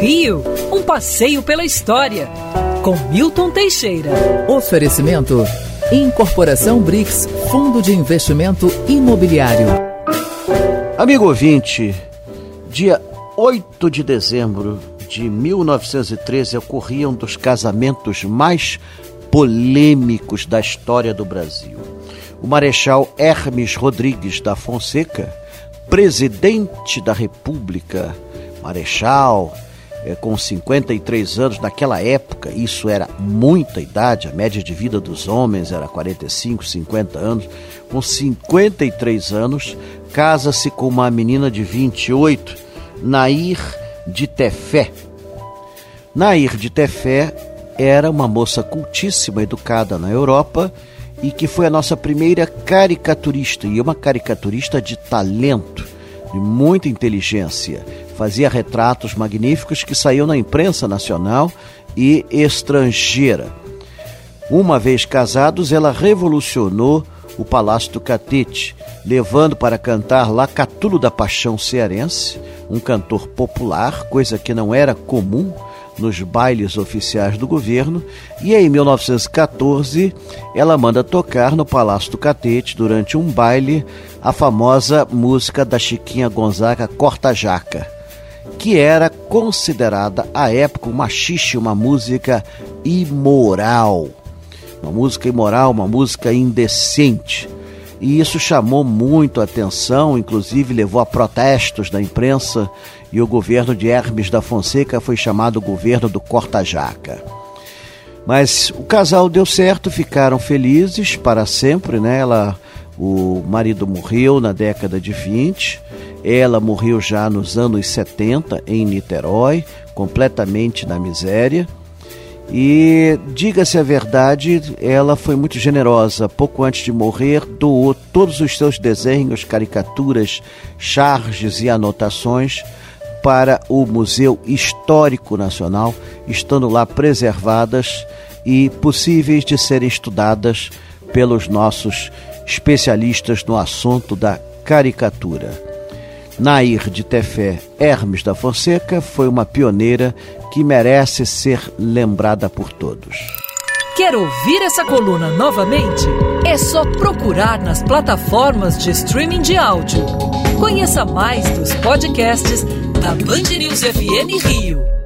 Rio, um passeio pela história, com Milton Teixeira. Oferecimento: Incorporação BRICS, Fundo de Investimento Imobiliário. Amigo ouvinte, dia 8 de dezembro de 1913 ocorria um dos casamentos mais polêmicos da história do Brasil. O Marechal Hermes Rodrigues da Fonseca, presidente da República, Marechal, é, com 53 anos, naquela época, isso era muita idade, a média de vida dos homens era 45, 50 anos. Com 53 anos, casa-se com uma menina de 28, Nair de Tefé. Nair de Tefé era uma moça cultíssima, educada na Europa e que foi a nossa primeira caricaturista, e uma caricaturista de talento, de muita inteligência fazia retratos magníficos que saíam na imprensa nacional e estrangeira. Uma vez casados, ela revolucionou o Palácio do Catete, levando para cantar lá Catulo da Paixão Cearense, um cantor popular, coisa que não era comum nos bailes oficiais do governo, e em 1914 ela manda tocar no Palácio do Catete, durante um baile, a famosa música da Chiquinha Gonzaga Corta Jaca que era considerada à época uma xixi, uma música imoral. Uma música imoral, uma música indecente. E isso chamou muito a atenção, inclusive levou a protestos da imprensa, e o governo de Hermes da Fonseca foi chamado governo do Corta-Jaca. Mas o casal deu certo, ficaram felizes para sempre, né? Ela, o marido morreu na década de 20 ela morreu já nos anos 70 em Niterói, completamente na miséria. E, diga-se a verdade, ela foi muito generosa. Pouco antes de morrer, doou todos os seus desenhos, caricaturas, charges e anotações para o Museu Histórico Nacional, estando lá preservadas e possíveis de serem estudadas pelos nossos especialistas no assunto da caricatura. Nair de Tefé Hermes da Fonseca foi uma pioneira que merece ser lembrada por todos. Quer ouvir essa coluna novamente? É só procurar nas plataformas de streaming de áudio. Conheça mais dos podcasts da Band News FM Rio.